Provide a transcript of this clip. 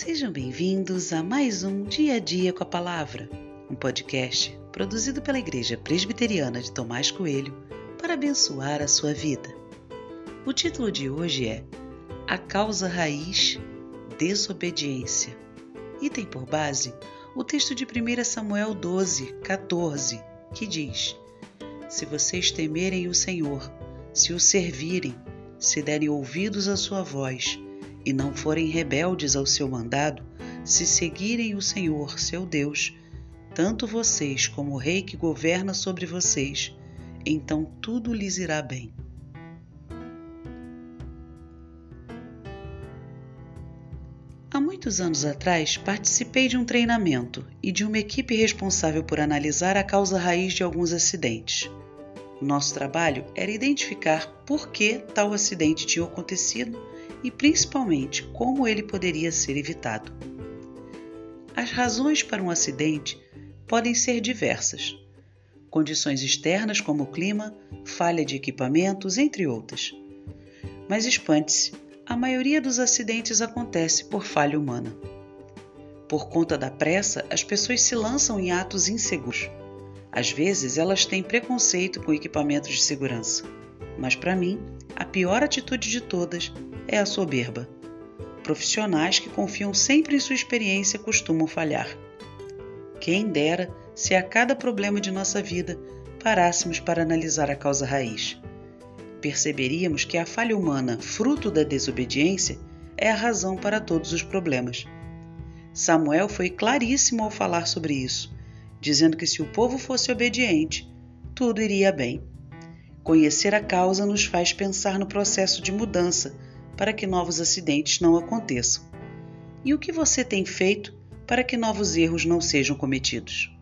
Sejam bem-vindos a mais um Dia a Dia com a Palavra, um podcast produzido pela Igreja Presbiteriana de Tomás Coelho para abençoar a sua vida. O título de hoje é A Causa Raiz Desobediência e tem por base o texto de 1 Samuel 12, 14, que diz: Se vocês temerem o Senhor, se o servirem, se derem ouvidos à sua voz, e não forem rebeldes ao seu mandado, se seguirem o Senhor, seu Deus, tanto vocês como o rei que governa sobre vocês, então tudo lhes irá bem. Há muitos anos atrás, participei de um treinamento e de uma equipe responsável por analisar a causa raiz de alguns acidentes. Nosso trabalho era identificar por que tal acidente tinha acontecido e principalmente como ele poderia ser evitado. As razões para um acidente podem ser diversas. Condições externas como o clima, falha de equipamentos, entre outras. Mas espante-se, a maioria dos acidentes acontece por falha humana. Por conta da pressa, as pessoas se lançam em atos inseguros. Às vezes, elas têm preconceito com equipamentos de segurança. Mas para mim, a pior atitude de todas é a soberba. Profissionais que confiam sempre em sua experiência costumam falhar. Quem dera se a cada problema de nossa vida parássemos para analisar a causa raiz. Perceberíamos que a falha humana, fruto da desobediência, é a razão para todos os problemas. Samuel foi claríssimo ao falar sobre isso, dizendo que se o povo fosse obediente, tudo iria bem. Conhecer a causa nos faz pensar no processo de mudança para que novos acidentes não aconteçam. E o que você tem feito para que novos erros não sejam cometidos?